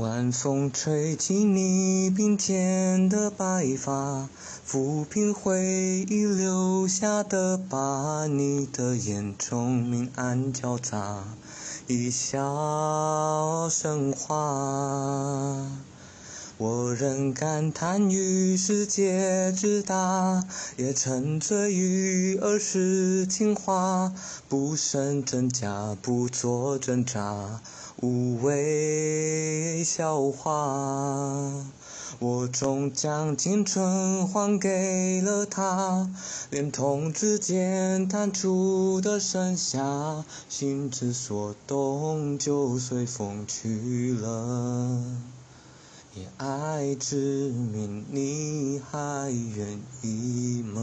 晚风吹起你鬓间的白发，抚平回忆留下的疤。你的眼中明暗交杂，一笑生花。我仍感叹于世界之大，也沉醉于儿时情话，不胜真假，不做挣扎，无谓笑话。我终将青春还给了他，连同指尖弹出的盛夏，心之所动，就随风去了。以爱之名，你还愿意吗？